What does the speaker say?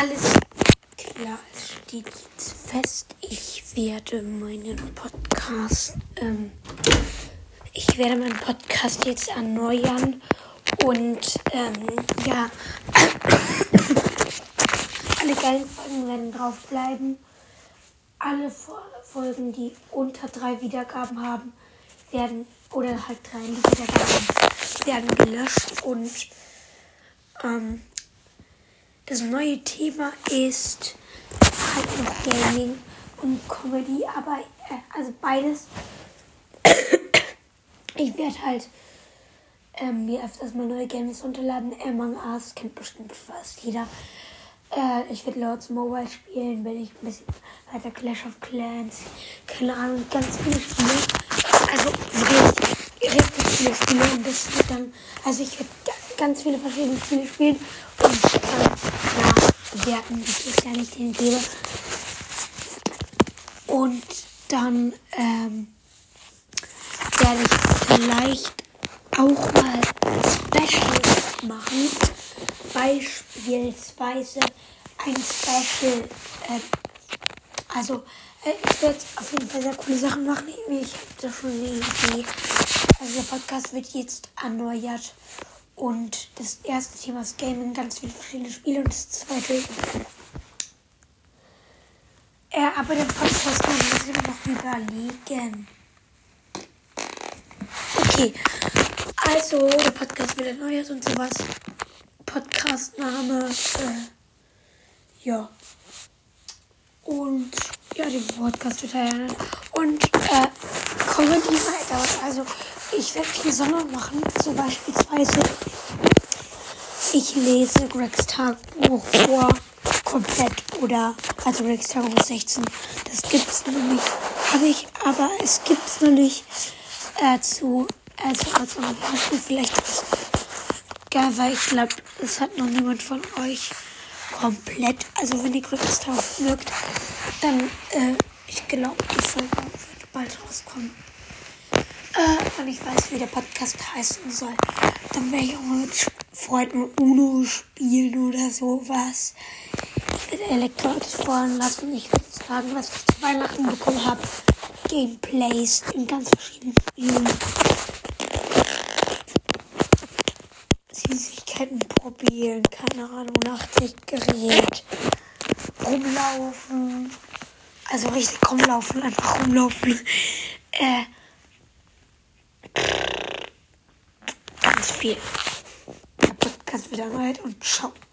Alles klar, es steht jetzt fest. Ich werde meinen Podcast, ähm, ich werde meinen Podcast jetzt erneuern und ähm, ja, alle geilen Folgen werden drauf bleiben. Alle Folgen, die unter drei Wiedergaben haben, werden oder halt drei Wiedergaben werden gelöscht und ähm, das neue Thema ist halt noch Gaming und Comedy, aber äh, also beides. ich werde halt ähm, mir öfters mal neue Games runterladen. Among Us kennt bestimmt fast jeder. Äh, ich werde Lords Mobile spielen, wenn ich ein bisschen weiter Clash of Clans, keine Ahnung, ganz viele Spiele. Also richtig, richtig viele Spiele und das wird dann, also ich werde ganz viele verschiedene Spiele spielen und dann ja, werten, das ist ja nicht den gebe. Und dann ähm, werde ich vielleicht auch mal Specials machen. Beispielsweise ein Special. Äh, also, äh, ich werde auf jeden Fall sehr coole Sachen machen. Ich habe da schon eine Idee. Also, der Podcast wird jetzt erneuert. Und das erste Thema ist Gaming, ganz viele verschiedene Spiele. Und das zweite. Äh, aber den Podcast muss ich noch überlegen. Okay, also der Podcast wird erneuert und sowas. Podcastname, äh, ja. Und ja, den Podcast wird erneuert. Und äh, Comedy weiter. Also ich werde viele Sachen machen. Zum beispielsweise ich lese Gregs Tagebuch vor komplett oder also Gregs Tagebuch 16. Das gibt's noch nicht. Habe ich, aber es gibt's noch nicht äh, zu also als Beispiel vielleicht geil, weil ich glaube, es hat noch niemand von euch komplett. Also wenn ihr Gregs Tagebuch mögt, dann äh, ich glaube, die Folge wird bald rauskommen äh, und ich weiß, wie der Podcast heißen soll, dann werde ich auch mit Freunden Uno spielen oder sowas. Ich werde Elektroautos fahren lassen. Ich würde sagen, was ich zu Weihnachten bekommen habe. Gameplays in ganz verschiedenen Spielen. Süßigkeiten probieren, keine Ahnung, Nachtsichtgerät, rumlaufen. Also richtig rumlaufen, einfach rumlaufen. Äh, ganz viel. Der Podcast wieder neu und ciao.